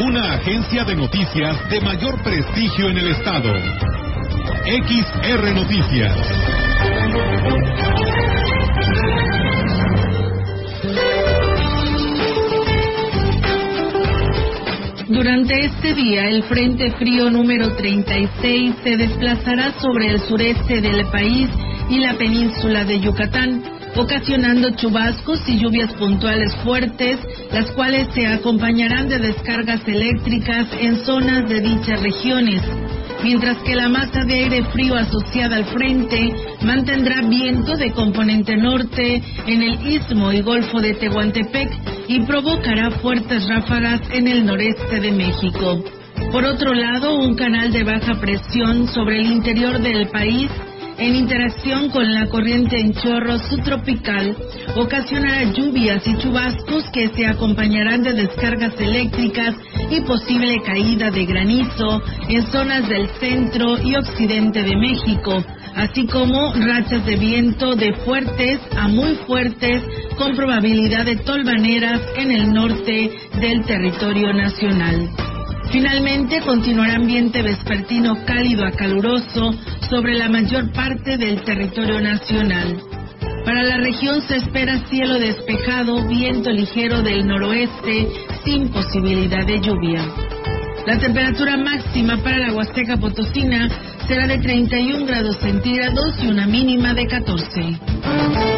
Una agencia de noticias de mayor prestigio en el estado. XR Noticias. Durante este día, el Frente Frío número 36 se desplazará sobre el sureste del país y la península de Yucatán, ocasionando chubascos y lluvias puntuales fuertes, las cuales se acompañarán de descargas eléctricas en zonas de dichas regiones mientras que la masa de aire frío asociada al frente mantendrá viento de componente norte en el istmo y golfo de Tehuantepec y provocará fuertes ráfagas en el noreste de México. Por otro lado, un canal de baja presión sobre el interior del país en interacción con la corriente en chorro subtropical, ocasionará lluvias y chubascos que se acompañarán de descargas eléctricas y posible caída de granizo en zonas del centro y occidente de México, así como rachas de viento de fuertes a muy fuertes con probabilidad de tolvaneras en el norte del territorio nacional. Finalmente, continuará ambiente vespertino cálido a caluroso sobre la mayor parte del territorio nacional. Para la región se espera cielo despejado, viento ligero del noroeste, sin posibilidad de lluvia. La temperatura máxima para la Huasteca Potosina será de 31 grados centígrados y una mínima de 14.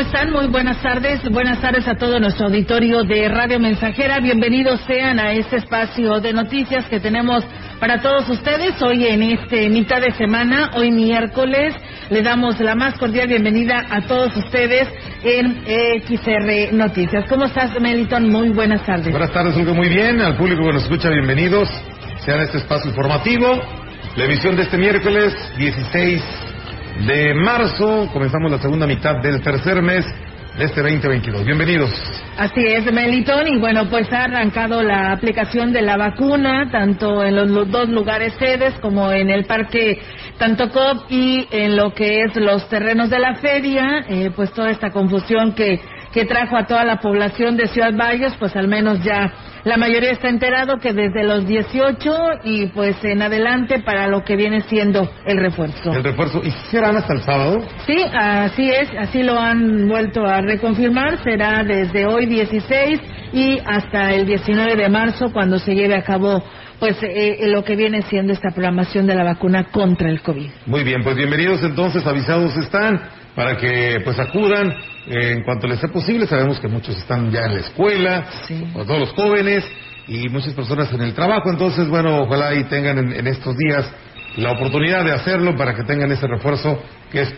¿Cómo están? Muy buenas tardes. Buenas tardes a todo nuestro auditorio de Radio Mensajera. Bienvenidos sean a este espacio de noticias que tenemos para todos ustedes hoy en este mitad de semana, hoy miércoles. Le damos la más cordial bienvenida a todos ustedes en XR Noticias. ¿Cómo estás, Meliton? Muy buenas tardes. Buenas tardes, Hugo. Muy bien. Al público que nos escucha, bienvenidos. Sean a este espacio informativo. La emisión de este miércoles 16 de marzo. Comenzamos la segunda mitad del tercer mes de este 2022. Bienvenidos. Así es, Melitón. Y bueno, pues ha arrancado la aplicación de la vacuna, tanto en los, dos lugares sedes como en el Parque Tantocop y en lo que es los terrenos de la feria. Eh, pues toda esta confusión que, que trajo a toda la población de Ciudad Valles, pues al menos ya la mayoría está enterado que desde los 18 y pues en adelante para lo que viene siendo el refuerzo. El refuerzo, ¿y serán hasta el sábado? Sí, así es, así lo han vuelto a reconfirmar, será desde hoy 16 y hasta el 19 de marzo cuando se lleve a cabo pues eh, lo que viene siendo esta programación de la vacuna contra el COVID. Muy bien, pues bienvenidos entonces, avisados están para que pues acudan eh, en cuanto les sea posible. Sabemos que muchos están ya en la escuela, todos los jóvenes y muchas personas en el trabajo. Entonces, bueno, ojalá y tengan en estos días la oportunidad de hacerlo para que tengan ese refuerzo que es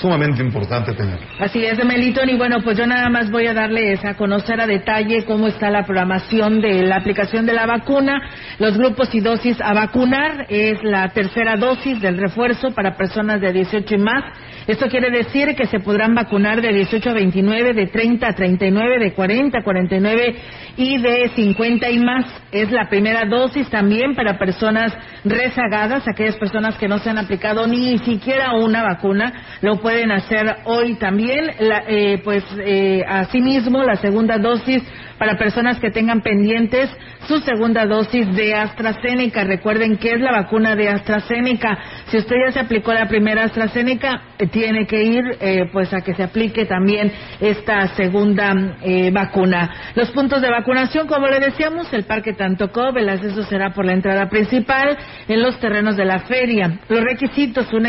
sumamente importante tener. Así es, Melitón, y bueno, pues yo nada más voy a darles a conocer a detalle cómo está la programación de la aplicación de la vacuna. Los grupos y dosis a vacunar es la tercera dosis del refuerzo para personas de 18 y más. Esto quiere decir que se podrán vacunar de 18 a 29, de 30 a 39, de 40 a 49 y de 50 y más. Es la primera dosis también para personas rezagadas, aquellas personas que no se han aplicado ni siquiera una vacuna, lo pueden hacer hoy también. La, eh, pues eh, asimismo, la segunda dosis para personas que tengan pendientes su segunda dosis de AstraZeneca. Recuerden que es la vacuna de AstraZeneca. Si usted ya se aplicó la primera AstraZeneca, eh, tiene que ir eh, pues a que se aplique también esta segunda eh, vacuna. Los puntos de vacunación, como le decíamos, el Parque Tantocov, el acceso será por la entrada principal en los terrenos de la feria. Los requisitos, un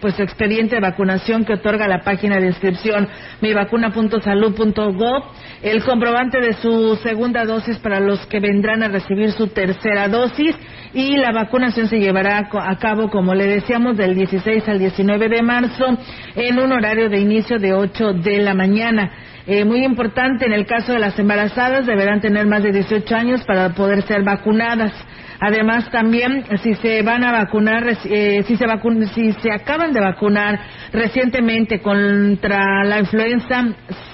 pues expediente de vacunación que otorga la página de inscripción mivacuna.salud.gov, el comprobante de su segunda dosis para los que vendrán a recibir su tercera dosis y la vacunación se llevará a cabo, como le decíamos, del 16 al 19 de marzo en un horario de inicio de 8 de la mañana. Eh, muy importante, en el caso de las embarazadas, deberán tener más de 18 años para poder ser vacunadas. Además, también, si se van a vacunar, eh, si, se si se acaban de vacunar recientemente contra la influenza,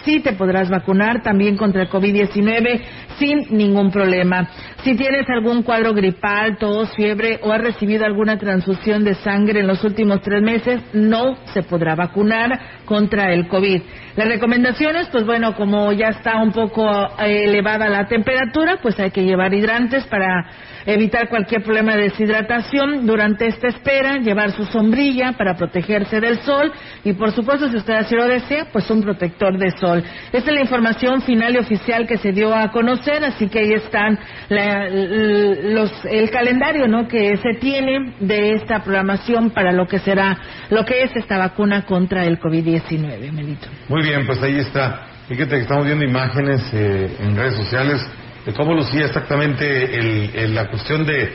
sí te podrás vacunar también contra el COVID-19 sin ningún problema. Si tienes algún cuadro gripal, tos, fiebre o has recibido alguna transfusión de sangre en los últimos tres meses, no se podrá vacunar contra el COVID. Las recomendaciones, pues bueno, como ya está un poco eh, elevada la temperatura, pues hay que llevar hidrantes para evitar cualquier problema de deshidratación durante esta espera, llevar su sombrilla para protegerse del sol y por supuesto si usted así lo desea, pues un protector de sol. Esta es la información final y oficial que se dio a conocer, así que ahí están los, el calendario ¿no? que se tiene de esta programación para lo que será, lo que es esta vacuna contra el COVID-19, Melito. Muy bien, pues ahí está. Fíjate que estamos viendo imágenes eh, en redes sociales de cómo lucía exactamente el, la cuestión de,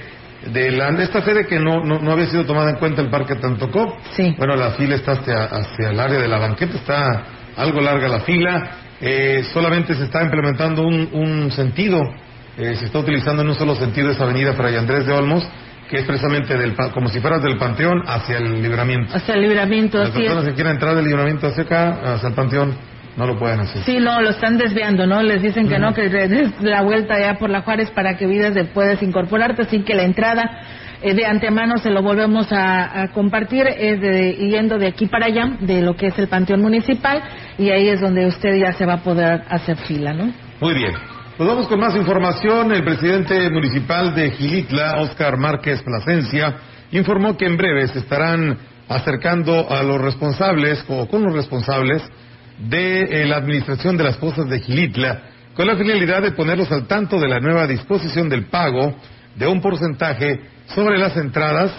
de, la, esta sede que no, no, había sido tomada en cuenta el Parque Tantocó. Sí. Bueno, la fila está hacia, hacia el área de la banqueta, está algo larga la fila. Eh, solamente se está implementando un, un sentido, eh, se está utilizando en un solo sentido esa avenida Fray Andrés de Olmos, que es precisamente del, como si fueras del Panteón hacia el Libramiento. Hacia el Libramiento, Las personas que quieran entrar del Libramiento hacia acá, hacia el Panteón, no lo pueden hacer. Sí, no, lo están desviando, ¿no? Les dicen que no, que des la vuelta ya por la Juárez para que vidas de puedas incorporarte, así que la entrada eh, de antemano se lo volvemos a, compartir, es de, yendo de aquí para allá, de lo que es el Panteón Municipal, y ahí es donde usted ya se va a poder hacer fila, ¿no? Muy bien. Pues vamos con más información. El presidente municipal de Gilitla, Oscar Márquez Plasencia, informó que en breve se estarán acercando a los responsables o con los responsables de eh, la administración de las cosas de Gilitla con la finalidad de ponerlos al tanto de la nueva disposición del pago de un porcentaje sobre las entradas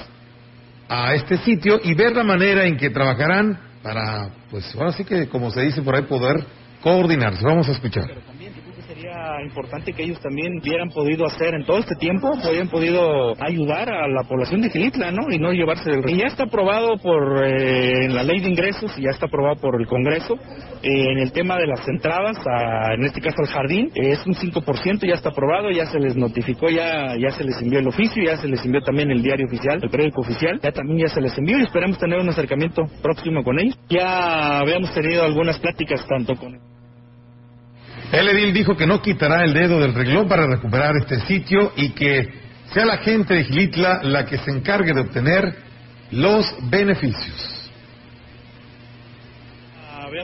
a este sitio y ver la manera en que trabajarán para, pues ahora sí que, como se dice por ahí, poder coordinarse. Vamos a escuchar importante que ellos también hubieran podido hacer en todo este tiempo, hubieran podido ayudar a la población de Gilitla, ¿no? Y no llevarse el... Y ya está aprobado por eh, la ley de ingresos, y ya está aprobado por el Congreso. Eh, en el tema de las entradas, en este caso al jardín, es un 5%, ya está aprobado, ya se les notificó, ya, ya se les envió el oficio, ya se les envió también el diario oficial, el periódico oficial, ya también ya se les envió y esperamos tener un acercamiento próximo con ellos. Ya habíamos tenido algunas pláticas tanto con... El edil dijo que no quitará el dedo del reglón para recuperar este sitio y que sea la gente de Gilitla la que se encargue de obtener los beneficios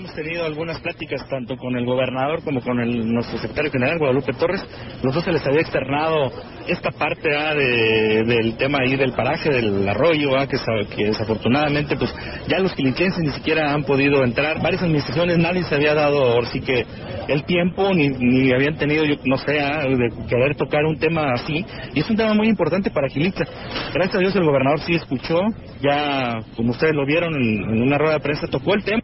habíamos tenido algunas pláticas tanto con el gobernador como con el, nuestro secretario general, Guadalupe Torres. Los dos se les había externado esta parte ¿ah? de, del tema ahí del paraje, del arroyo, ¿ah? que, que, desafortunadamente pues ya los quiliquenses ni siquiera han podido entrar. Varias administraciones, nadie se había dado ahora sí que el tiempo, ni, ni habían tenido, yo no sé, ¿ah? de querer tocar un tema así. Y es un tema muy importante para Gilitla. Gracias a Dios el gobernador sí escuchó, ya como ustedes lo vieron en una rueda de prensa, tocó el tema.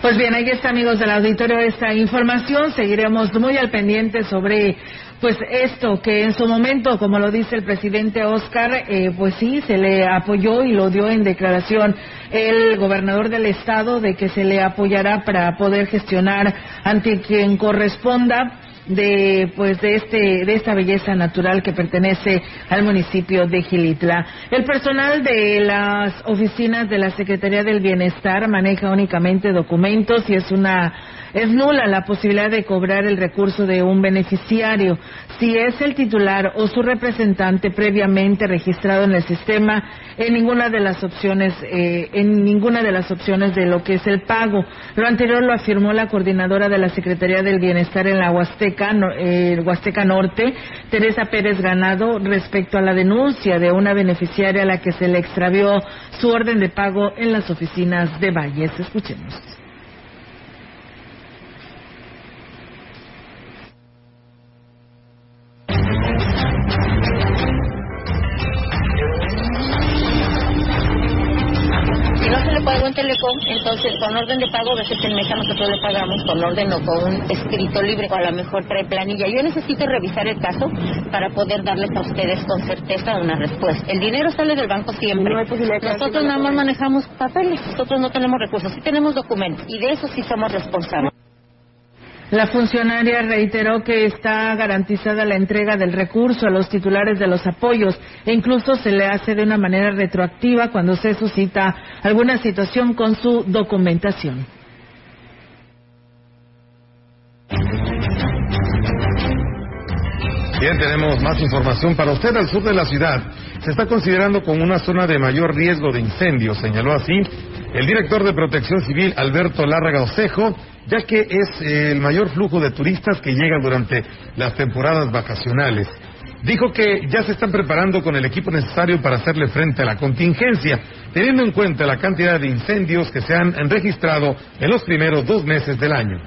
Pues bien, ahí está, amigos del auditorio, esta información. Seguiremos muy al pendiente sobre pues esto que en su momento, como lo dice el presidente Oscar, eh, pues sí, se le apoyó y lo dio en declaración el gobernador del estado de que se le apoyará para poder gestionar ante quien corresponda de pues de este de esta belleza natural que pertenece al municipio de Gilitla. El personal de las oficinas de la Secretaría del Bienestar maneja únicamente documentos y es una es nula la posibilidad de cobrar el recurso de un beneficiario si es el titular o su representante previamente registrado en el sistema en ninguna de las opciones eh, en ninguna de las opciones de lo que es el pago. Lo anterior lo afirmó la coordinadora de la Secretaría del Bienestar en la Huasteca eh, Huasteca Norte, Teresa Pérez Ganado, respecto a la denuncia de una beneficiaria a la que se le extravió su orden de pago en las oficinas de Valles. Escuchemos. Entonces con orden de pago, a veces en mesa nosotros le pagamos con orden o con un escrito libre o a lo mejor trae planilla. Yo necesito revisar el caso para poder darles a ustedes con certeza una respuesta. El dinero sale del banco siempre. nosotros nada más manejamos papeles, nosotros no tenemos recursos, sí tenemos documentos y de eso sí somos responsables. La funcionaria reiteró que está garantizada la entrega del recurso a los titulares de los apoyos e incluso se le hace de una manera retroactiva cuando se suscita alguna situación con su documentación. Bien, tenemos más información para usted. Al sur de la ciudad se está considerando como una zona de mayor riesgo de incendios, señaló así el director de Protección Civil, Alberto Lárraga Osejo, ya que es el mayor flujo de turistas que llega durante las temporadas vacacionales. Dijo que ya se están preparando con el equipo necesario para hacerle frente a la contingencia, teniendo en cuenta la cantidad de incendios que se han registrado en los primeros dos meses del año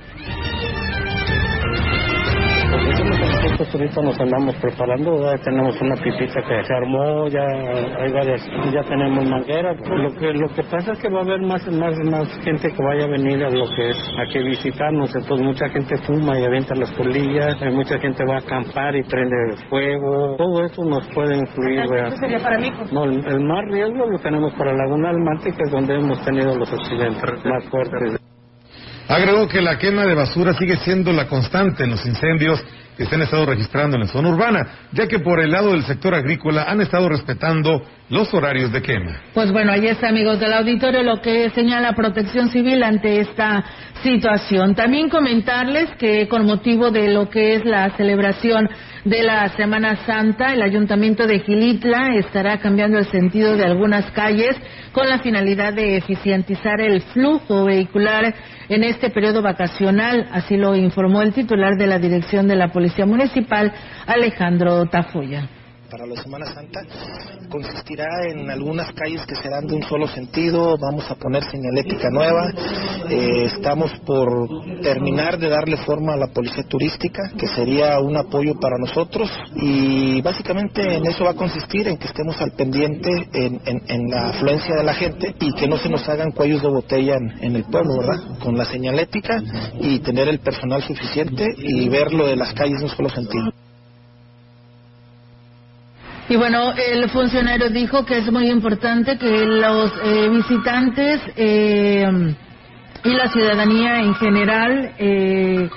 ahorita nos andamos preparando, ya tenemos una pipita que se armó, ya hay varias, ya tenemos mangueras. Lo que lo que pasa es que va a haber más más más gente que vaya a venir a lo que es a que visitarnos, entonces mucha gente fuma y avienta las polillas, mucha gente va a acampar y prende el fuego, todo eso nos puede influir. sería para mí? No, el, más riesgo lo tenemos para Laguna Almante, que es donde hemos tenido los accidentes más fuertes. Agregó que la quema de basura sigue siendo la constante en los incendios que se han estado registrando en la zona urbana, ya que por el lado del sector agrícola han estado respetando los horarios de quema. Pues bueno, ahí está, amigos del auditorio, lo que señala Protección Civil ante esta situación. También comentarles que con motivo de lo que es la celebración de la Semana Santa, el Ayuntamiento de Gilitla estará cambiando el sentido de algunas calles con la finalidad de eficientizar el flujo vehicular en este periodo vacacional, así lo informó el titular de la Dirección de la Policía Municipal, Alejandro Tafoya para la Semana Santa consistirá en algunas calles que serán de un solo sentido, vamos a poner señalética nueva, eh, estamos por terminar de darle forma a la policía turística, que sería un apoyo para nosotros y básicamente en eso va a consistir, en que estemos al pendiente en, la afluencia de la gente y que no se nos hagan cuellos de botella en, el pueblo, ¿verdad? Con la señalética y tener el personal suficiente y ver lo de las calles en un solo sentido. Y bueno, el funcionario dijo que es muy importante que los eh, visitantes eh, y la ciudadanía en general eh,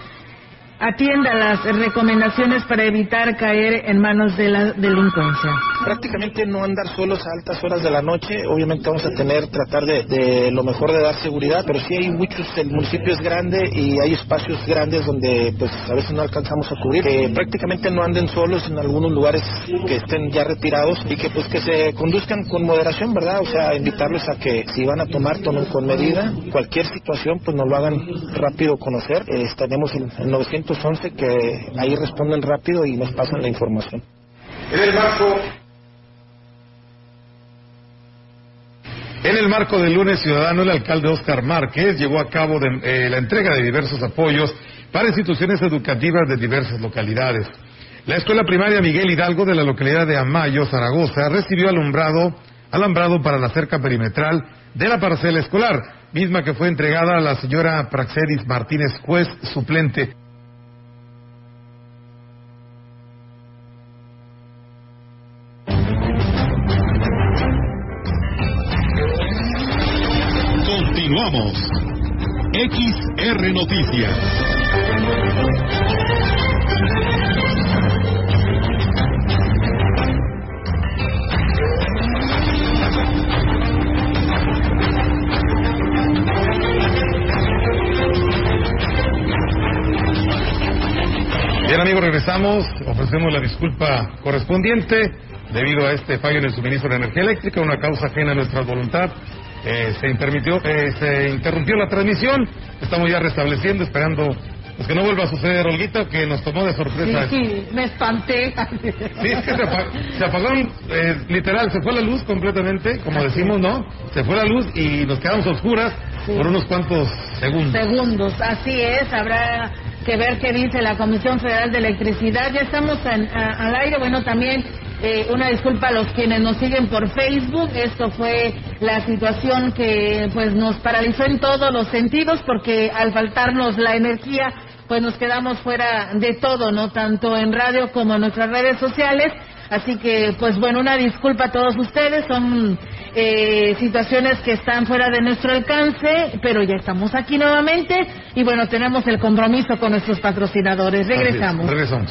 atienda las recomendaciones para evitar caer en manos de la delincuencia. Prácticamente no andar solos a altas horas de la noche, obviamente vamos a tener, tratar de, lo mejor de dar seguridad, pero sí hay muchos, el municipio es grande y hay espacios grandes donde pues a veces no alcanzamos a cubrir. prácticamente no anden solos en algunos lugares que estén ya retirados y que pues que se conduzcan con moderación, ¿verdad? O sea, invitarlos a que si van a tomar, tomen con medida. Cualquier situación pues nos lo hagan rápido conocer. Eh, estaremos en, en 900 que ahí responden rápido y nos pasan la información. En el marco En el marco del lunes ciudadano, el alcalde Oscar Márquez llevó a cabo eh, la entrega de diversos apoyos para instituciones educativas de diversas localidades. La escuela primaria Miguel Hidalgo de la localidad de Amayo, Zaragoza, recibió alumbrado, alambrado para la cerca perimetral de la parcela escolar, misma que fue entregada a la señora Praxedis Martínez Juez, suplente Continuamos. XR Noticias. Bien amigos, regresamos, ofrecemos la disculpa correspondiente debido a este fallo en el suministro de energía eléctrica, una causa ajena a nuestra voluntad eh, se, interrumpió, eh, se interrumpió la transmisión. Estamos ya restableciendo, esperando pues que no vuelva a suceder, Olguita, que nos tomó de sorpresa. Sí, sí me espanté. Sí, es que se, apagaron, eh, literal, se fue la luz completamente, como decimos, ¿no? Se fue la luz y nos quedamos oscuras por unos cuantos segundos. Segundos, así es, habrá que ver qué dice la Comisión Federal de Electricidad. Ya estamos al aire, bueno, también eh, una disculpa a los quienes nos siguen por Facebook. Esto fue la situación que pues nos paralizó en todos los sentidos porque al faltarnos la energía pues nos quedamos fuera de todo, no tanto en radio como en nuestras redes sociales. Así que pues bueno, una disculpa a todos ustedes. Son eh, situaciones que están fuera de nuestro alcance, pero ya estamos aquí nuevamente y bueno, tenemos el compromiso con nuestros patrocinadores. Regresamos. Regresamos.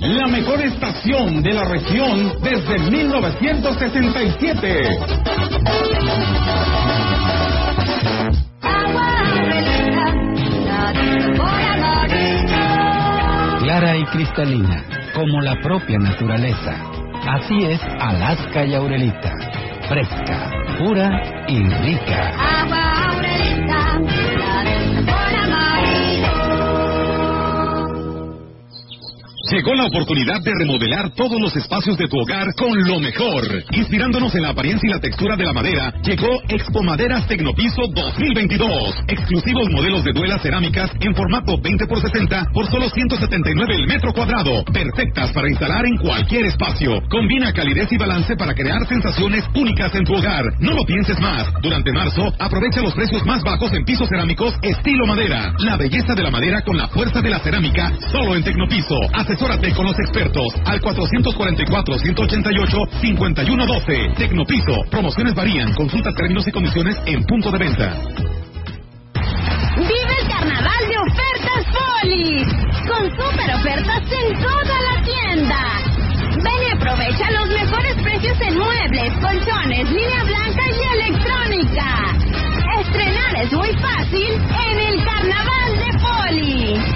la mejor estación de la región desde 1967. Clara y cristalina, como la propia naturaleza. Así es Alaska y Aurelita. Fresca, pura y rica. Agua Aurelita, Llegó la oportunidad de remodelar todos los espacios de tu hogar con lo mejor. Inspirándonos en la apariencia y la textura de la madera, llegó Expo Maderas Tecnopiso 2022. Exclusivos modelos de duelas cerámicas en formato 20 x 60 por solo 179 el metro cuadrado. Perfectas para instalar en cualquier espacio. Combina calidez y balance para crear sensaciones únicas en tu hogar. No lo pienses más. Durante marzo, aprovecha los precios más bajos en pisos cerámicos estilo madera. La belleza de la madera con la fuerza de la cerámica solo en Tecnopiso. Asesórate con los expertos al 444-188-5112. Tecnopiso. Promociones varían. Consulta términos y condiciones en punto de venta. Vive el carnaval de ofertas Poli. Con super ofertas en toda la tienda. Ven y aprovecha los mejores precios en muebles, colchones, línea blanca y electrónica. Estrenar es muy fácil en el carnaval de Poli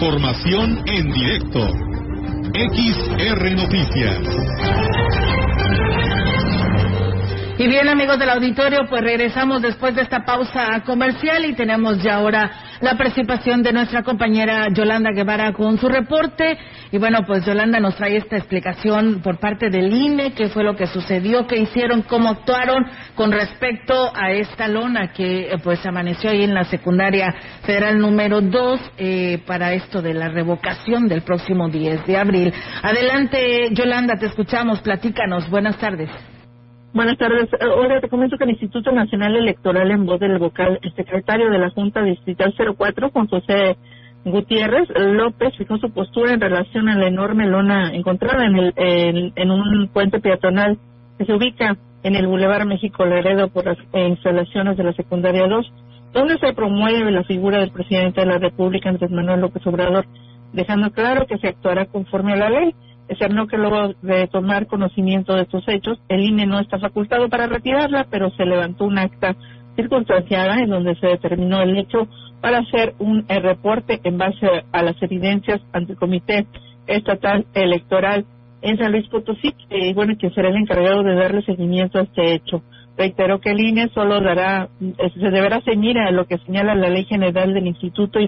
Información en directo. XR Noticias. Y bien amigos del auditorio, pues regresamos después de esta pausa comercial y tenemos ya ahora la participación de nuestra compañera Yolanda Guevara con su reporte. Y bueno, pues Yolanda nos trae esta explicación por parte del INE, qué fue lo que sucedió, qué hicieron, cómo actuaron con respecto a esta lona que eh, pues amaneció ahí en la secundaria federal número 2 eh, para esto de la revocación del próximo 10 de abril. Adelante, Yolanda, te escuchamos, platícanos. Buenas tardes. Buenas tardes. Ahora eh, te comento que el Instituto Nacional Electoral, en voz del vocal, secretario de la Junta Distrital 04, Juan José Gutiérrez López, fijó su postura en relación a la enorme lona encontrada en, el, en, un puente peatonal que se ubica en el Boulevard México Laredo por las instalaciones de la secundaria 2. donde se promueve la figura del presidente de la República, Andrés Manuel López Obrador, dejando claro que se actuará conforme a la ley. No que luego de tomar conocimiento de estos hechos, el INE no está facultado para retirarla, pero se levantó un acta circunstanciada en donde se determinó el hecho para hacer un eh, reporte en base a las evidencias ante el Comité Estatal Electoral en San Luis Potosí, y bueno, que será el encargado de darle seguimiento a este hecho. Reitero que el INE solo dará, eh, se deberá ceñir a lo que señala la Ley General del Instituto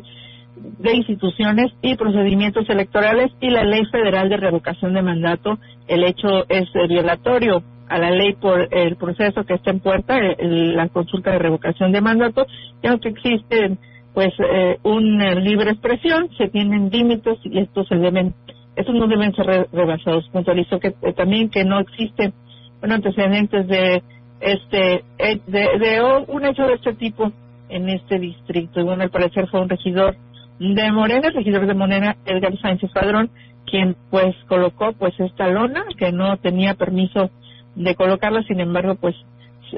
de Instituciones y Procedimientos Electorales y la Ley Federal de Revocación de Mandato. El hecho es eh, violatorio a la ley por el proceso que está en puerta, la consulta de revocación de mandato, y aunque existe pues eh, una libre expresión, se tienen límites y estos se deben, estos no deben ser rebasados. Puntualizo que eh, también que no existen bueno, antecedentes de este eh, de, de, un hecho de este tipo en este distrito. Y bueno, al parecer fue un regidor de Morena, el regidor de Morena, Edgar Sánchez Padrón, quien pues colocó pues esta lona que no tenía permiso de colocarla, sin embargo, pues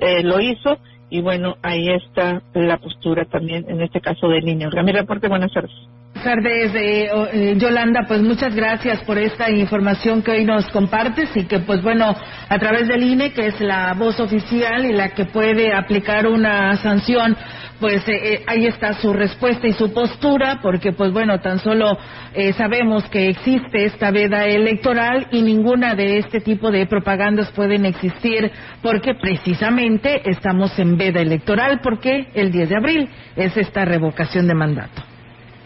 eh, lo hizo y bueno, ahí está la postura también en este caso de niños. Mi reporte, buenas tardes. Tardes, eh, eh, Yolanda. Pues muchas gracias por esta información que hoy nos compartes y que, pues bueno, a través del INE, que es la voz oficial y la que puede aplicar una sanción pues eh, eh, ahí está su respuesta y su postura, porque pues bueno, tan solo sabemos que existe esta veda electoral y ninguna de este tipo de propagandas pueden existir porque precisamente estamos en veda electoral, porque el 10 de abril es esta revocación de mandato.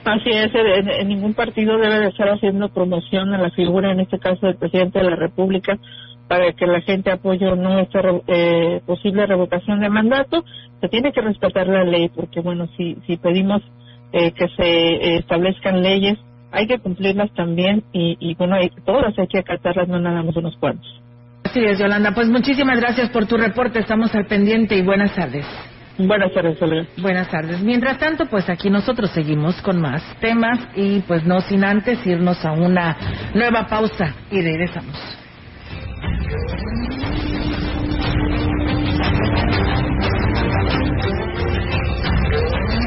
Así es, en, ningún partido debe de estar haciendo promoción a la figura, en este caso del presidente de la República, para que la gente apoye o no esta eh, posible revocación de mandato, se tiene que respetar la ley, porque bueno, si, si pedimos eh, que se establezcan leyes, hay que cumplirlas también y, y bueno, hay, todas hay que acatarlas, no nada más unos cuantos. Así es, Yolanda. Pues muchísimas gracias por tu reporte, estamos al pendiente y buenas tardes. Buenas tardes, Buenas tardes. Mientras tanto, pues aquí nosotros seguimos con más temas y pues no sin antes irnos a una nueva pausa y regresamos.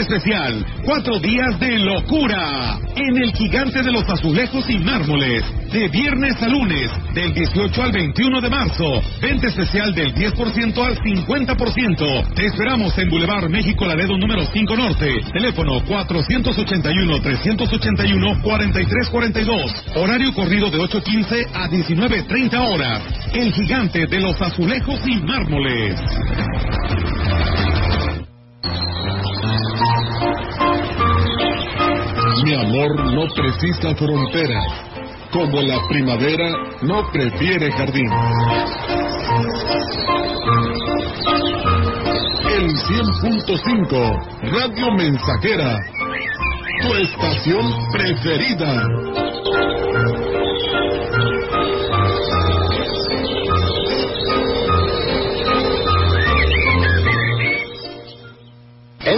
Especial, cuatro días de locura en el gigante de los azulejos y mármoles, de viernes a lunes, del 18 al 21 de marzo. Vente especial del 10% al 50%. Te esperamos en Boulevard México Laredo número 5 Norte. Teléfono 481-381-4342. Horario corrido de 8.15 a 19.30 horas. El gigante de los azulejos y mármoles. Mi amor no precisa fronteras, como la primavera no prefiere jardín. El 100.5, Radio Mensajera, tu estación preferida.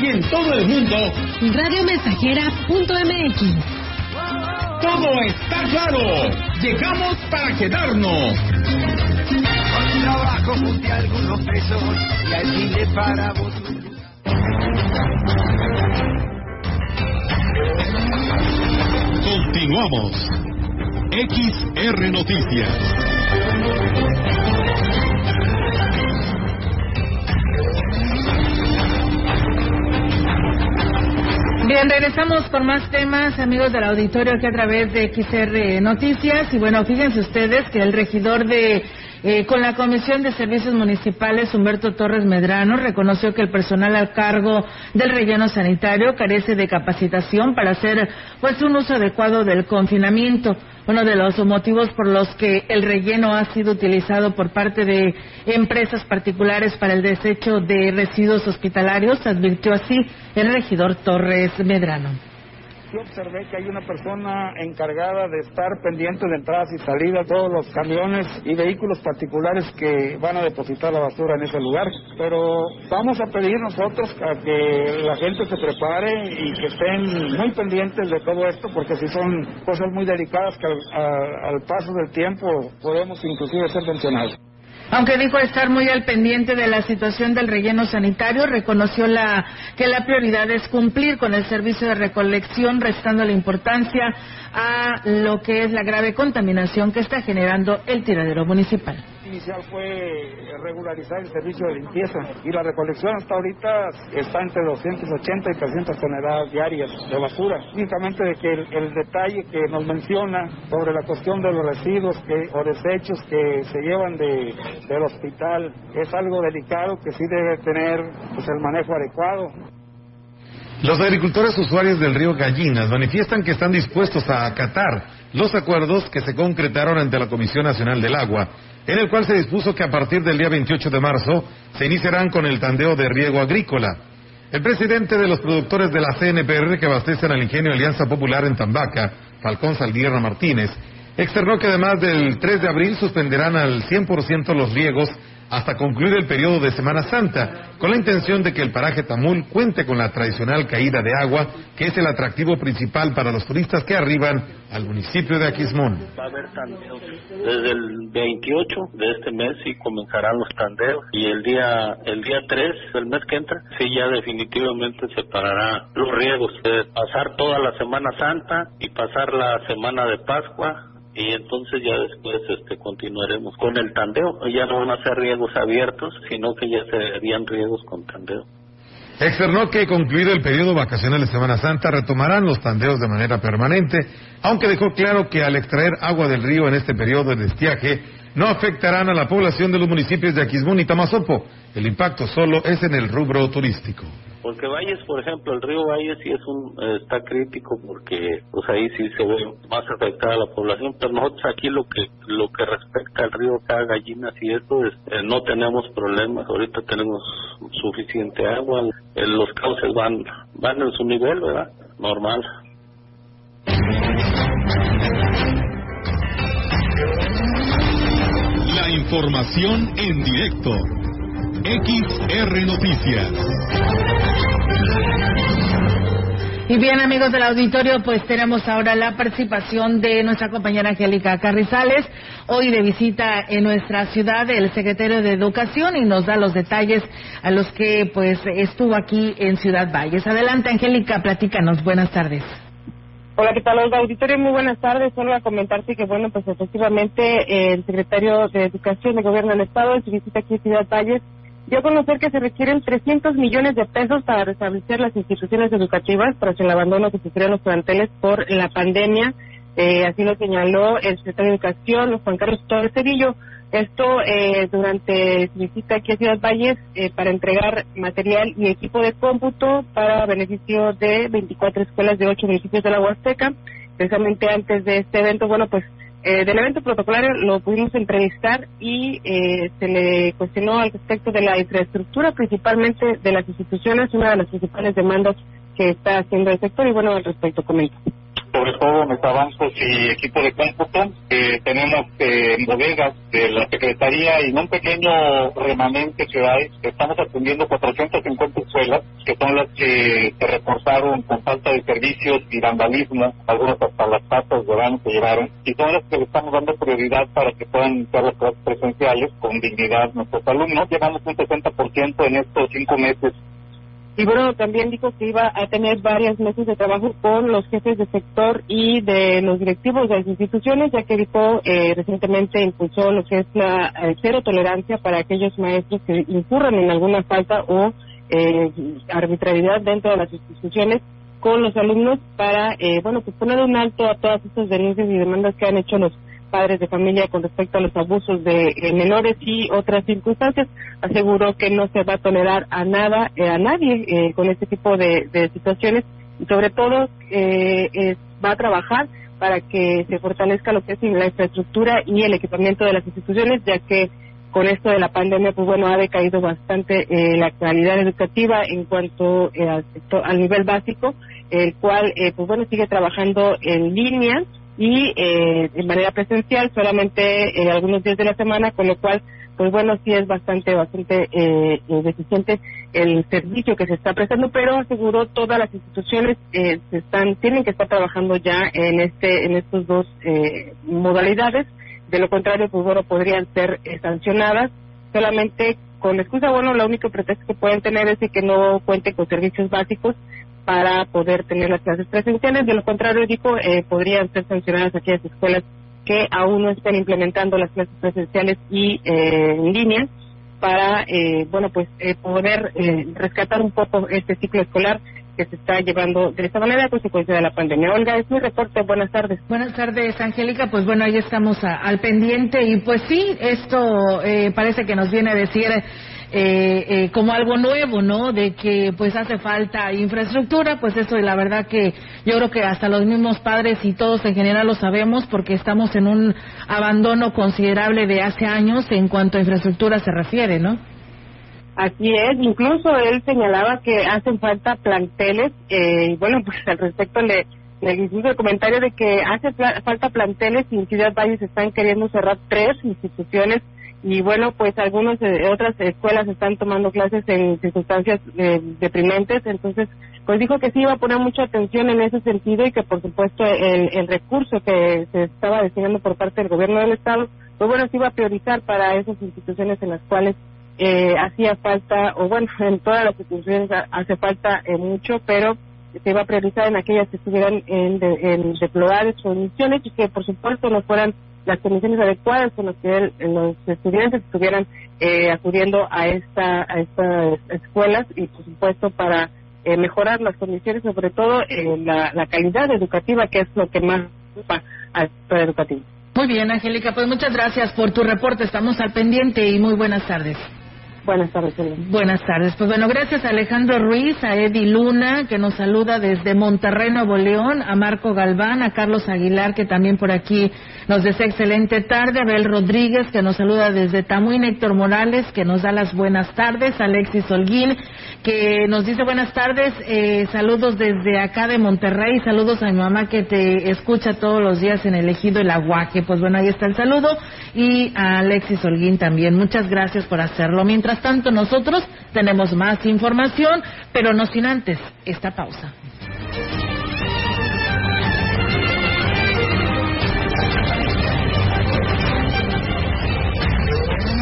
Y en todo el mundo Radiomensajera.mx. todo está claro. Llegamos para quedarnos. Con trabajo junté algunos pesos y alquilé para vos. Continuamos. XR Noticias. Bien, regresamos con más temas, amigos del auditorio, aquí a través de XR Noticias. Y bueno, fíjense ustedes que el regidor de eh, con la Comisión de Servicios Municipales, Humberto Torres Medrano, reconoció que el personal al cargo del relleno sanitario carece de capacitación para hacer pues un uso adecuado del confinamiento. Uno de los motivos por los que el relleno ha sido utilizado por parte de empresas particulares para el desecho de residuos hospitalarios, advirtió así el regidor Torres Medrano. Yo observé que hay una persona encargada de estar pendiente de entradas y salidas, todos los camiones y vehículos particulares que van a depositar la basura en ese lugar. Pero vamos a pedir nosotros a que la gente se prepare y que estén muy pendientes de todo esto, porque si son cosas muy delicadas que al, paso del tiempo podemos inclusive ser sancionados. Aunque dijo estar muy al pendiente de la situación del relleno sanitario, reconoció la, que la prioridad es cumplir con el servicio de recolección, restando la importancia a lo que es la grave contaminación que está generando el tiradero municipal. Inicial fue regularizar el servicio de limpieza y la recolección hasta ahorita está entre 280 y 300 toneladas diarias de basura. Únicamente que el, el detalle que nos menciona sobre la cuestión de los residuos que, o desechos que se llevan de, del hospital es algo delicado que sí debe tener pues, el manejo adecuado. Los agricultores usuarios del río Gallinas manifiestan que están dispuestos a acatar los acuerdos que se concretaron ante la Comisión Nacional del Agua, en el cual se dispuso que a partir del día 28 de marzo se iniciarán con el tandeo de riego agrícola. El presidente de los productores de la CNPR que abastecen al ingenio Alianza Popular en Tambaca, Falcón Saldierra Martínez, externó que además del 3 de abril suspenderán al 100% los riegos hasta concluir el periodo de Semana Santa, con la intención de que el paraje Tamul cuente con la tradicional caída de agua, que es el atractivo principal para los turistas que arriban al municipio de Aquismón. Va a haber tandeos. Desde el 28 de este mes sí comenzarán los tandeos y el día el día 3 del mes que entra sí ya definitivamente se parará los riegos. Pasar toda la Semana Santa y pasar la Semana de Pascua y entonces ya después este continuaremos con el tandeo. Ya no van a ser riegos abiertos, sino que ya serían riegos con tandeo. Externó que concluido el periodo vacacional de Semana Santa retomarán los tandeos de manera permanente, aunque dejó claro que al extraer agua del río en este periodo de estiaje no afectarán a la población de los municipios de Aquismón y Tamazopo. El impacto solo es en el rubro turístico. Porque Valles, por ejemplo, el río Valles sí es un, está crítico porque pues ahí sí se ve más afectada la población, pero nosotros aquí lo que lo que respecta al río Cada Gallinas y esto es, eh, no tenemos problemas, ahorita tenemos suficiente agua, eh, los cauces van van en su nivel, ¿verdad? Normal. La información en directo. XR Noticias. Y bien, amigos del auditorio, pues tenemos ahora la participación de nuestra compañera Angélica Carrizales, hoy de visita en nuestra ciudad, el secretario de Educación, y nos da los detalles a los que pues estuvo aquí en Ciudad Valles. Adelante, Angélica, platícanos. Buenas tardes. Hola, ¿qué tal, Olga? Auditorio, muy buenas tardes. Solo a comentarte que, bueno, pues efectivamente el secretario de Educación del Gobierno del Estado, en visita aquí en Ciudad Valles, dio a conocer que se requieren 300 millones de pesos para restablecer las instituciones educativas tras el abandono que sufrieron los planteles por la pandemia. Eh, así lo señaló el secretario de Educación, Juan Carlos Torres Cedillo. Esto eh, durante su visita aquí a Ciudad Valles eh, para entregar material y equipo de cómputo para beneficio de 24 escuelas de 8 municipios de la Huasteca. Precisamente antes de este evento, bueno, pues eh, del evento protocolario lo pudimos entrevistar y eh, se le cuestionó al respecto de la infraestructura, principalmente de las instituciones, una de las principales demandas que está haciendo el sector y bueno, al respecto comento sobre todo metabancos y equipo de cómputo. Eh, tenemos eh, bodegas de la Secretaría y un pequeño remanente que hay. Estamos atendiendo 450 escuelas, que son las que se reportaron con falta de servicios y vandalismo, algunas hasta las patas de baño que llevaron, y son las que le estamos dando prioridad para que puedan ser las clases presenciales con dignidad nuestros alumnos. Llevamos un 60% en estos cinco meses y bueno, también dijo que iba a tener varias meses de trabajo con los jefes de sector y de los directivos de las instituciones, ya que dijo eh, recientemente impulsó lo que es la eh, cero tolerancia para aquellos maestros que incurran en alguna falta o eh, arbitrariedad dentro de las instituciones con los alumnos para, eh, bueno, pues poner un alto a todas estas denuncias y demandas que han hecho los padres de familia con respecto a los abusos de eh, menores y otras circunstancias. Aseguró que no se va a tolerar a nada, eh, a nadie eh, con este tipo de, situaciones y sobre todo va a trabajar para que se fortalezca lo que es la infraestructura y el equipamiento de las instituciones, ya que con esto de la pandemia, pues bueno, ha decaído bastante la calidad educativa en cuanto al nivel básico, el cual, pues bueno, sigue trabajando en línea y eh, de manera presencial solamente eh, algunos días de la semana, con lo cual, pues bueno, sí es bastante, bastante eh, deficiente el servicio que se está prestando, pero aseguró todas las instituciones eh, se están, tienen que estar trabajando ya en este, en estos dos eh, modalidades. De lo contrario, pues bueno, podrían ser eh, sancionadas solamente con excusa, bueno, la única pretexto que pueden tener es que no cuenten con servicios básicos para poder tener las clases presenciales. De lo contrario, dijo, eh, podrían ser sancionadas aquellas escuelas que aún no estén implementando las clases presenciales y eh, en línea para, eh, bueno, pues poder rescatar un poco este ciclo escolar que se está llevando de esta manera a consecuencia de la pandemia. Olga, es mi reporte. Buenas tardes. Buenas tardes, Angélica. Pues bueno, ahí estamos al pendiente y pues sí, esto parece que nos viene a decir eh, eh, como algo nuevo, ¿no? De que pues hace falta infraestructura, pues eso la verdad que yo creo que hasta los mismos padres y todos en general lo sabemos porque estamos en un abandono considerable de hace años en cuanto a infraestructura se refiere, ¿no? Así es, incluso él señalaba que hacen falta planteles, eh, y bueno, pues al respecto le, le hizo el comentario de que hace falta planteles y en Ciudad Valles están queriendo cerrar tres instituciones y bueno, pues algunas eh, otras escuelas están tomando clases en circunstancias eh, deprimentes, entonces pues dijo que sí iba a poner mucha atención en ese sentido y que por supuesto el, el recurso que se estaba destinando por parte del gobierno del estado, pues bueno, se iba a priorizar para esas instituciones en las cuales eh, hacía falta, o bueno, en todas las instituciones hace falta eh, mucho, pero se iba a priorizar en aquellas que estuvieran en, en deplorables condiciones y que por supuesto no fueran las condiciones adecuadas con las que los estudiantes estuvieran eh, acudiendo a esta a estas escuelas y por supuesto para eh, mejorar las condiciones sobre todo eh, la, la calidad educativa que es lo que más ocupa al sector educativo. Muy bien, Angélica, pues muchas gracias por tu reporte. Estamos al pendiente y muy buenas tardes. Buenas tardes. Buenas tardes. Pues bueno, gracias a Alejandro Ruiz, a Eddie Luna, que nos saluda desde Monterrey, Nuevo León, a Marco Galván, a Carlos Aguilar, que también por aquí nos desea excelente tarde, Abel Rodríguez, que nos saluda desde Tamuín, Héctor Morales, que nos da las buenas tardes, Alexis Holguín, que nos dice buenas tardes, eh, saludos desde acá de Monterrey, saludos a mi mamá que te escucha todos los días en el ejido El Aguaje. Pues bueno, ahí está el saludo, y a Alexis Holguín también. Muchas gracias por hacerlo. Mientras tanto, nosotros tenemos más información, pero no sin antes esta pausa.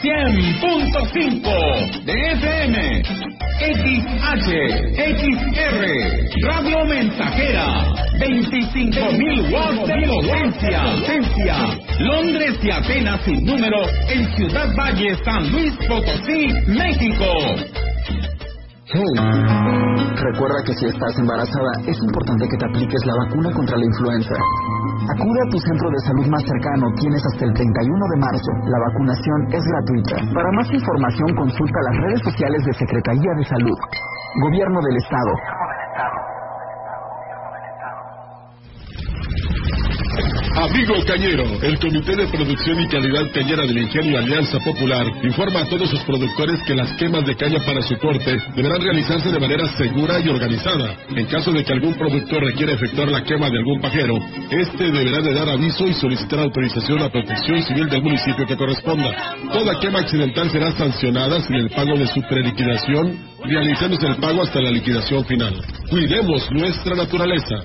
100.5 de FM, XH, XR, Radio Mensajera, 25.000 watts de potencia, potencia, Londres y Atenas sin número, en Ciudad Valle, San Luis Potosí, México. Hey, recuerda que si estás embarazada es importante que te apliques la vacuna contra la influenza. Acude a tu centro de salud más cercano, tienes hasta el 31 de marzo. La vacunación es gratuita. Para más información consulta las redes sociales de Secretaría de Salud. Gobierno del Estado. Amigo Cañero, el Comité de Producción y Calidad Cañera del Ingenio Alianza Popular informa a todos sus productores que las quemas de caña para su corte deberán realizarse de manera segura y organizada. En caso de que algún productor requiera efectuar la quema de algún pajero, este deberá de dar aviso y solicitar autorización a protección civil del municipio que corresponda. Toda quema accidental será sancionada sin el pago de su preliquidación, realizándose el pago hasta la liquidación final. Cuidemos nuestra naturaleza.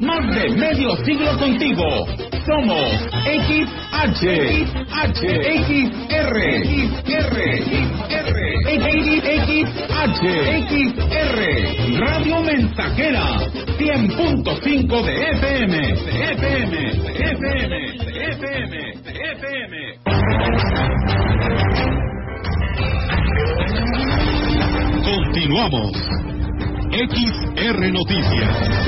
Más de medio siglo contigo. Somos XH, H, XR, XR, XR, XR, Radio Mensajera, 100.5 de FM, de FM, de FM, de FM, de FM. Continuamos. XR Noticias.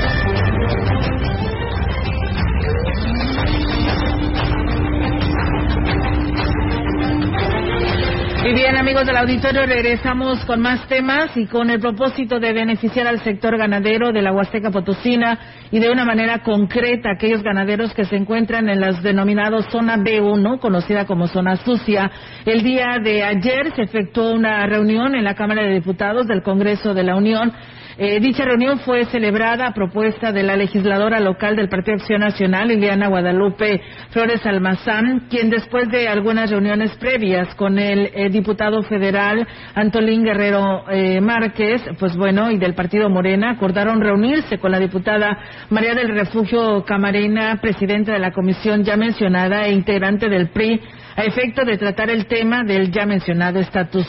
Y bien, amigos del auditorio, regresamos con más temas y con el propósito de beneficiar al sector ganadero de la Huasteca Potosina y de una manera concreta aquellos ganaderos que se encuentran en las denominados zona B1, conocida como zona sucia. El día de ayer se efectuó una reunión en la Cámara de Diputados del Congreso de la Unión Eh, dicha reunión fue celebrada a propuesta de la legisladora local del Partido Acción Nacional, Liliana Guadalupe Flores Almazán, quien después de algunas reuniones previas con el eh, diputado federal Antolín Guerrero eh, Márquez, pues bueno, y del Partido Morena, acordaron reunirse con la diputada María del Refugio Camarena, presidenta de la comisión ya mencionada e integrante del PRI, a efecto de tratar el tema del ya mencionado estatus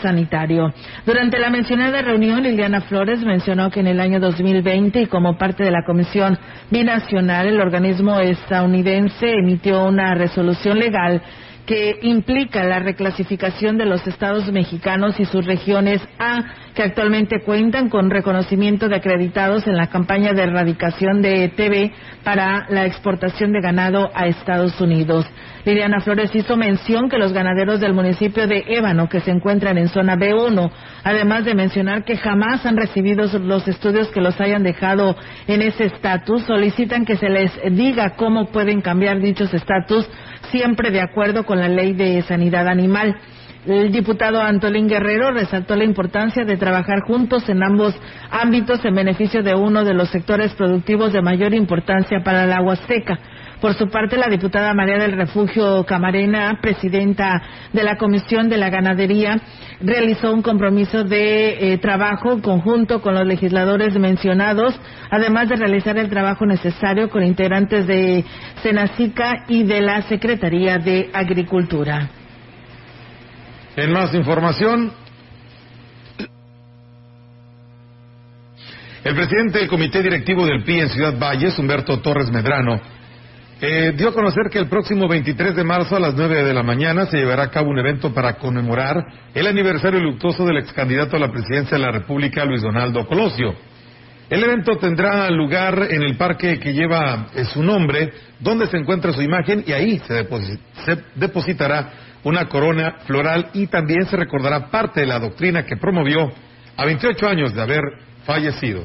sanitario. Durante la mencionada reunión, Liliana Flores mencionó que en el año 2020 y como parte de la Comisión Binacional, el organismo estadounidense emitió una resolución legal que implica la reclasificación de los estados mexicanos y sus regiones A, que actualmente cuentan con reconocimiento de acreditados en la campaña de erradicación de TV para la exportación de ganado a Estados Unidos. Liliana Flores hizo mención que los ganaderos del municipio de Ébano, que se encuentran en zona B1, además de mencionar que jamás han recibido los estudios que los hayan dejado en ese estatus, solicitan que se les diga cómo pueden cambiar dichos estatus siempre de acuerdo con la ley de sanidad animal. El diputado Antolín Guerrero resaltó la importancia de trabajar juntos en ambos ámbitos en beneficio de uno de los sectores productivos de mayor importancia para la Huasteca. Por su parte, la diputada María del Refugio Camarena, presidenta de la Comisión de la Ganadería, realizó un compromiso de eh, trabajo conjunto con los legisladores mencionados, además de realizar el trabajo necesario con integrantes de Senacica y de la Secretaría de Agricultura. En más información, el presidente del Comité Directivo del PI en Ciudad Valles, Humberto Torres Medrano, eh, dio a conocer que el próximo 23 de marzo a las 9 de la mañana se llevará a cabo un evento para conmemorar el aniversario luctuoso del ex candidato a la presidencia de la República, Luis Donaldo Colosio. El evento tendrá lugar en el parque que lleva eh, su nombre, donde se encuentra su imagen y ahí se, se depositará una corona floral y también se recordará parte de la doctrina que promovió a 28 años de haber fallecido.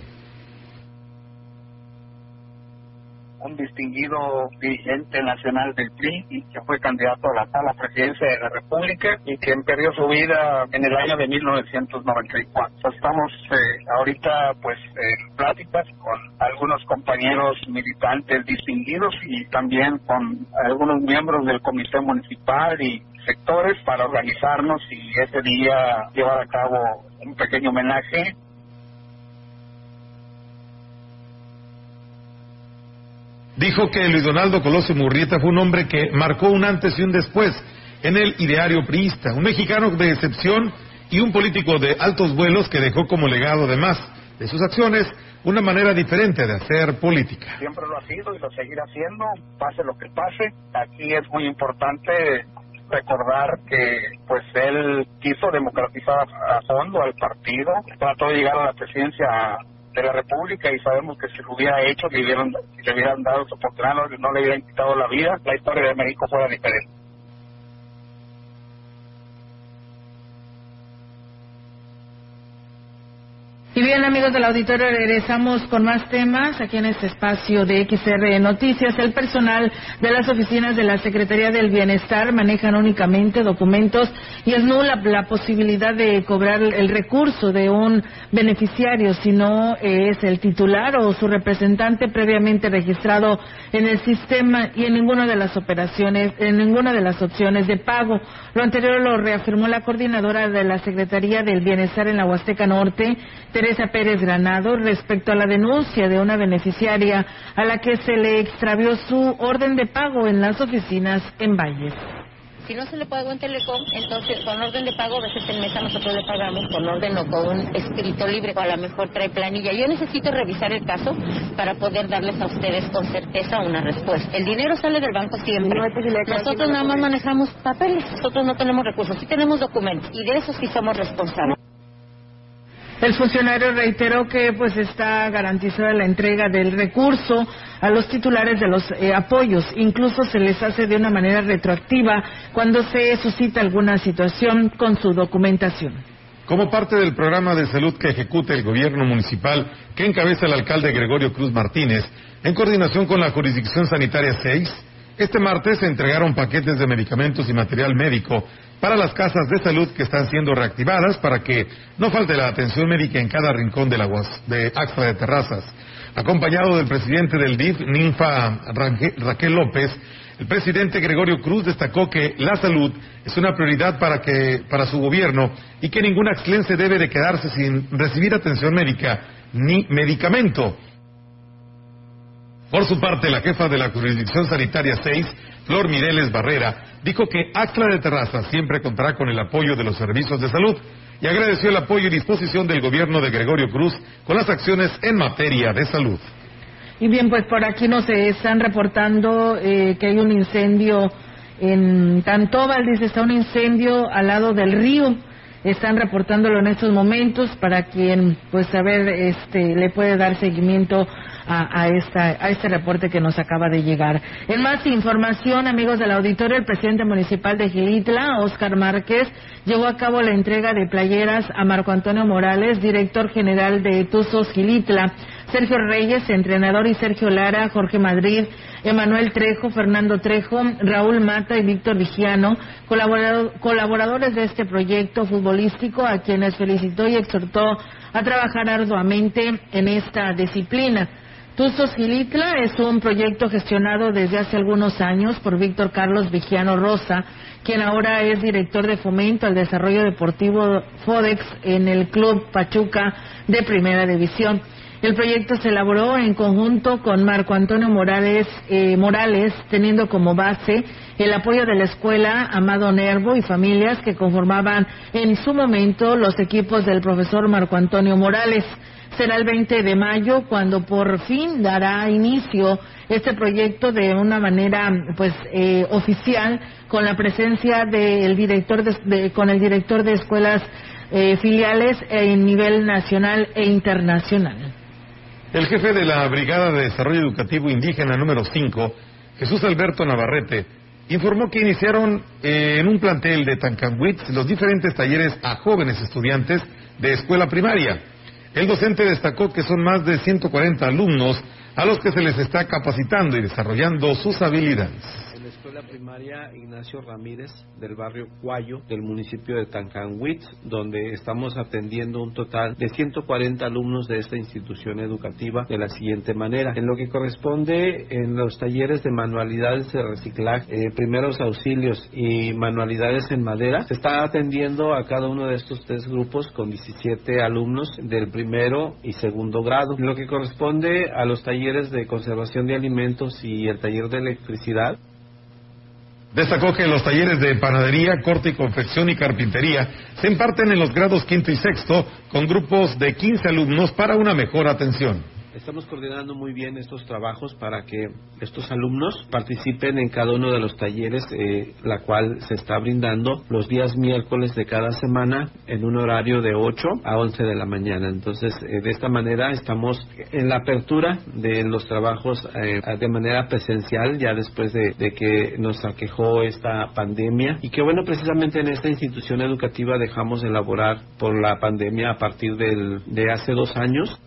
Un distinguido dirigente nacional del PRI y que fue candidato a la, presidencia de la República y quien perdió su vida en el año de 1994. Estamos eh, ahorita pues en pláticas con algunos compañeros militantes distinguidos y también con algunos miembros del comité municipal y sectores para organizarnos y ese día llevar a cabo un pequeño homenaje dijo que Luis Donaldo Colosio Murrieta fue un hombre que marcó un antes y un después en el ideario priista, un mexicano de excepción y un político de altos vuelos que dejó como legado además de sus acciones una manera diferente de hacer política. Siempre lo ha sido y lo seguirá haciendo, pase lo que pase. Aquí es muy importante recordar que pues él quiso democratizar a fondo al partido, trató de llegar a la presidencia de la República y sabemos que si lo hubiera hecho, si, le hubieran dado su oportunidad, no le hubieran quitado la vida, la historia de México fuera diferente. Bien, amigos del auditorio, regresamos con más temas aquí en este espacio de XR Noticias. El personal de las oficinas de la Secretaría del Bienestar manejan únicamente documentos y es nula la posibilidad de cobrar el recurso de un beneficiario si no es el titular o su representante previamente registrado en el sistema y en ninguna de las operaciones, en ninguna de las opciones de pago. Lo anterior lo reafirmó la coordinadora de la Secretaría del Bienestar en la Huasteca Norte, Teresa Pérez Granado respecto a la denuncia de una beneficiaria a la que se le extravió su orden de pago en las oficinas en Valles. Si no se le paga en Telecom, entonces con orden de pago, a veces en mesa nosotros le pagamos con orden o con un escrito libre, o a lo mejor trae planilla. Yo necesito revisar el caso para poder darles a ustedes con certeza una respuesta. El dinero sale del banco siempre. Nosotros nada más manejamos papeles, nosotros no tenemos recursos, sí tenemos documentos y de eso sí somos responsables. El funcionario reiteró que pues está garantizada la entrega del recurso a los titulares de los eh, apoyos. Incluso se les hace de una manera retroactiva cuando se suscita alguna situación con su documentación. Como parte del programa de salud que ejecuta el gobierno municipal que encabeza el alcalde Gregorio Cruz Martínez, en coordinación con la jurisdicción sanitaria 6, este martes se entregaron paquetes de medicamentos y material médico para las casas de salud que están siendo reactivadas para que no falte la atención médica en cada rincón de, la, de Axtra de Terrazas. Acompañado del presidente del DIF, Ninfa Raquel López, el presidente Gregorio Cruz destacó que la salud es una prioridad para, que, para su gobierno y que ningún axlense debe de quedarse sin recibir atención médica ni medicamento. Por su parte, la jefa de la Jurisdicción Sanitaria 6, Flor Mireles Barrera, dijo que Acla de Terraza siempre contará con el apoyo de los servicios de salud y agradeció el apoyo y disposición del gobierno de Gregorio Cruz con las acciones en materia de salud. Y bien, pues por aquí nos están reportando eh, que hay un incendio en Tantóbal, dice, está un incendio al lado del río. Están reportándolo en estos momentos para quien, pues, a ver, este, le puede dar seguimiento a, esta, a este reporte que nos acaba de llegar. En más información, amigos del auditorio, el presidente municipal de Gilitla, Oscar Márquez, llevó a cabo la entrega de playeras a Marco Antonio Morales, director general de Tuzos Gilitla, Sergio Reyes, entrenador, y Sergio Lara, Jorge Madrid, Emanuel Trejo, Fernando Trejo, Raúl Mata y Víctor Vigiano, colaboradores de este proyecto futbolístico, a quienes felicitó y exhortó a trabajar arduamente en esta disciplina. Tuzos Gilitla es un proyecto gestionado desde hace algunos años por Víctor Carlos Vigiano Rosa, quien ahora es director de fomento al desarrollo deportivo FODEX en el Club Pachuca de Primera División. El proyecto se elaboró en conjunto con Marco Antonio Morales, eh, Morales, teniendo como base el apoyo de la escuela Amado Nervo y familias que conformaban en su momento los equipos del profesor Marco Antonio Morales será el 20 de mayo cuando por fin dará inicio este proyecto de una manera pues eh, oficial con la presencia del director de, con el director de escuelas eh, filiales en nivel nacional e internacional. El jefe de la Brigada de Desarrollo Educativo Indígena número 5, Jesús Alberto Navarrete, informó que iniciaron eh, en un plantel de Tancanwitz los diferentes talleres a jóvenes estudiantes de escuela primaria. El docente destacó que son más de 140 alumnos a los que se les está capacitando y desarrollando sus habilidades escuela primaria Ignacio Ramírez del barrio Cuayo del municipio de Tancanwitz, donde estamos atendiendo un total de 140 alumnos de esta institución educativa de la siguiente manera. En lo que corresponde en los talleres de manualidades de reciclaje, eh, primeros auxilios y manualidades en madera, se está atendiendo a cada uno de estos tres grupos con 17 alumnos del primero y segundo grado. En lo que corresponde a los talleres de conservación de alimentos y el taller de electricidad, Destacó que los talleres de panadería, corte y confección y carpintería se imparten en los grados quinto y sexto con grupos de 15 alumnos para una mejor atención. Estamos coordinando muy bien estos trabajos para que estos alumnos participen en cada uno de los talleres, eh, la cual se está brindando los días miércoles de cada semana en un horario de 8 a 11 de la mañana. Entonces, eh, de esta manera estamos en la apertura de los trabajos eh, de manera presencial, ya después de, que nos aquejó esta pandemia. Y que bueno, precisamente en esta institución educativa dejamos de elaborar por la pandemia a partir del, de hace dos años.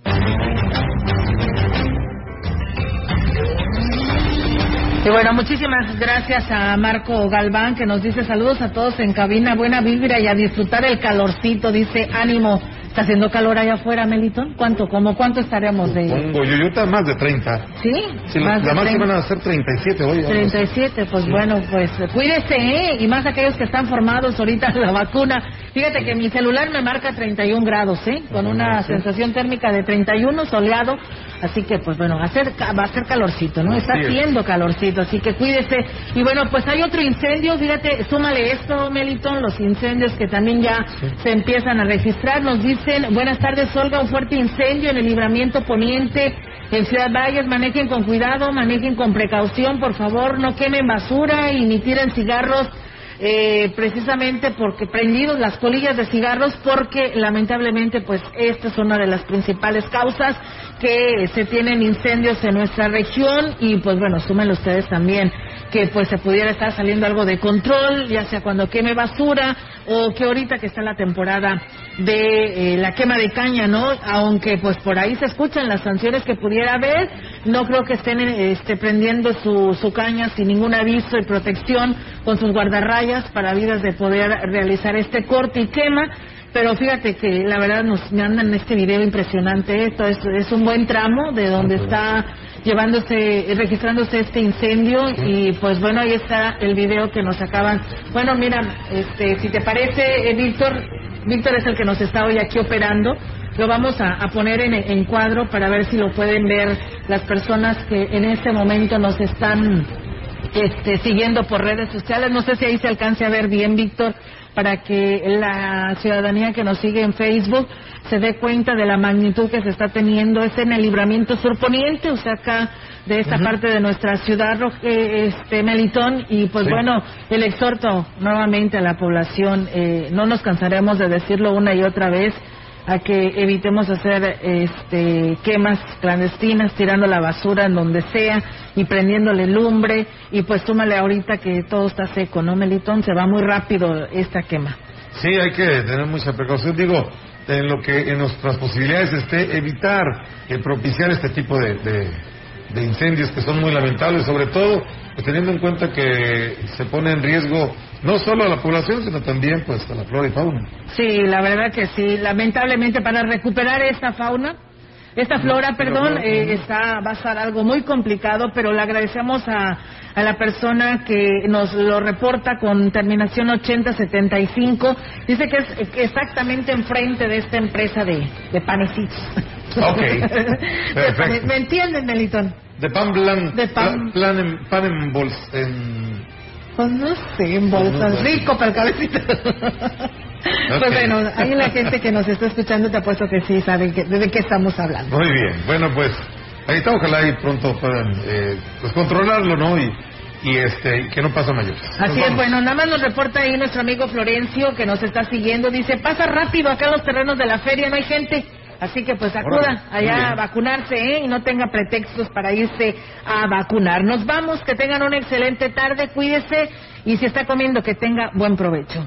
Y bueno, muchísimas gracias a Marco Galván que nos dice saludos a todos en cabina, buena vibra y a disfrutar el calorcito, dice ánimo. ¿Está haciendo calor allá afuera, Melitón? ¿Cuánto? ¿Cómo cuánto estaremos de...? Pongo yo, más de 30. ¿Sí? sí más la máxima van a ser 37 hoy. 37, pues bueno, pues cuídese, ¿eh? Y más aquellos que están formados ahorita en la vacuna. Fíjate que mi celular me marca 31 grados, ¿eh? Con una sensación térmica de 31, soleado. Así que, pues bueno, va a ser, va a ser calorcito, ¿no? Está haciendo calorcito, así que cuídese. Y bueno, pues hay otro incendio, fíjate, súmale esto, Melitón, los incendios que también ya se empiezan a registrar. Nos dice buenas tardes Olga, un fuerte incendio en el libramiento poniente en Ciudad Valles, manejen con cuidado, manejen con precaución, por favor, no quemen basura y ni tiren cigarros eh, precisamente porque prendidos las colillas de cigarros porque lamentablemente pues esta es una de las principales causas que se tienen incendios en nuestra región y pues bueno, sumen ustedes también que pues se pudiera estar saliendo algo de control, ya sea cuando queme basura o que ahorita que está la temporada de eh, la quema de caña, ¿no? Aunque pues por ahí se escuchan las sanciones que pudiera haber, no creo que estén este, prendiendo su, su caña sin ningún aviso y protección con sus guardarrayas para vidas de poder realizar este corte y quema. Pero fíjate que la verdad nos me andan en este video impresionante. Esto es, es un buen tramo de donde está llevándose, registrándose este incendio y pues bueno ahí está el video que nos acaban. Bueno mira, este, si te parece eh, Víctor, Víctor es el que nos está hoy aquí operando. Lo vamos a, a poner en, en cuadro para ver si lo pueden ver las personas que en este momento nos están este, siguiendo por redes sociales. No sé si ahí se alcance a ver bien, Víctor, para que la ciudadanía que nos sigue en Facebook se dé cuenta de la magnitud que se está teniendo. Es en el libramiento surponiente, o sea, acá de esta parte de nuestra ciudad, eh, este Melitón, y pues bueno, el exhorto nuevamente a la población, eh, no nos cansaremos de decirlo una y otra vez, a que evitemos hacer este, quemas clandestinas, tirando la basura en donde sea y prendiéndole lumbre. Y pues túmale ahorita que todo está seco, ¿no, Melitón? Se va muy rápido esta quema. Sí, hay que tener mucha precaución. Digo, en lo que en nuestras posibilidades esté evitar el propiciar este tipo de, de, de incendios que son muy lamentables, sobre todo pues, teniendo en cuenta que se pone en riesgo no solo a la población, sino también pues a la flora y fauna. Sí, la verdad que sí. Lamentablemente para recuperar esta fauna, esta flora, perdón, eh, está va a ser algo muy complicado, pero le agradecemos a, a la persona que nos lo reporta con terminación 8075. Dice que es exactamente enfrente de esta empresa de, de panecitos. Ok, ¿Me, perfecto. me entienden, Melitón? De pan blan, De pan- plan en, pan en bols, en... Pues no sé, en bolsas. no sé. Rico para el cabecito. Pues bueno, ahí la gente que nos está escuchando te apuesto que sí saben que, de qué estamos hablando. Muy bien, bueno pues ahí está, ojalá y pronto puedan eh, pues controlarlo, ¿no? Y, y este, que no pasa mayores. Así es, bueno, nada más nos reporta ahí nuestro amigo Florencio que nos está siguiendo. Dice, pasa rápido acá en los terrenos de la feria, no hay gente. Así que pues acuda Órale, muy allá a vacunarse, ¿eh? Y no tenga pretextos para irse a vacunar. Nos vamos, que tengan una excelente tarde, cuídese y si está comiendo que tenga buen provecho.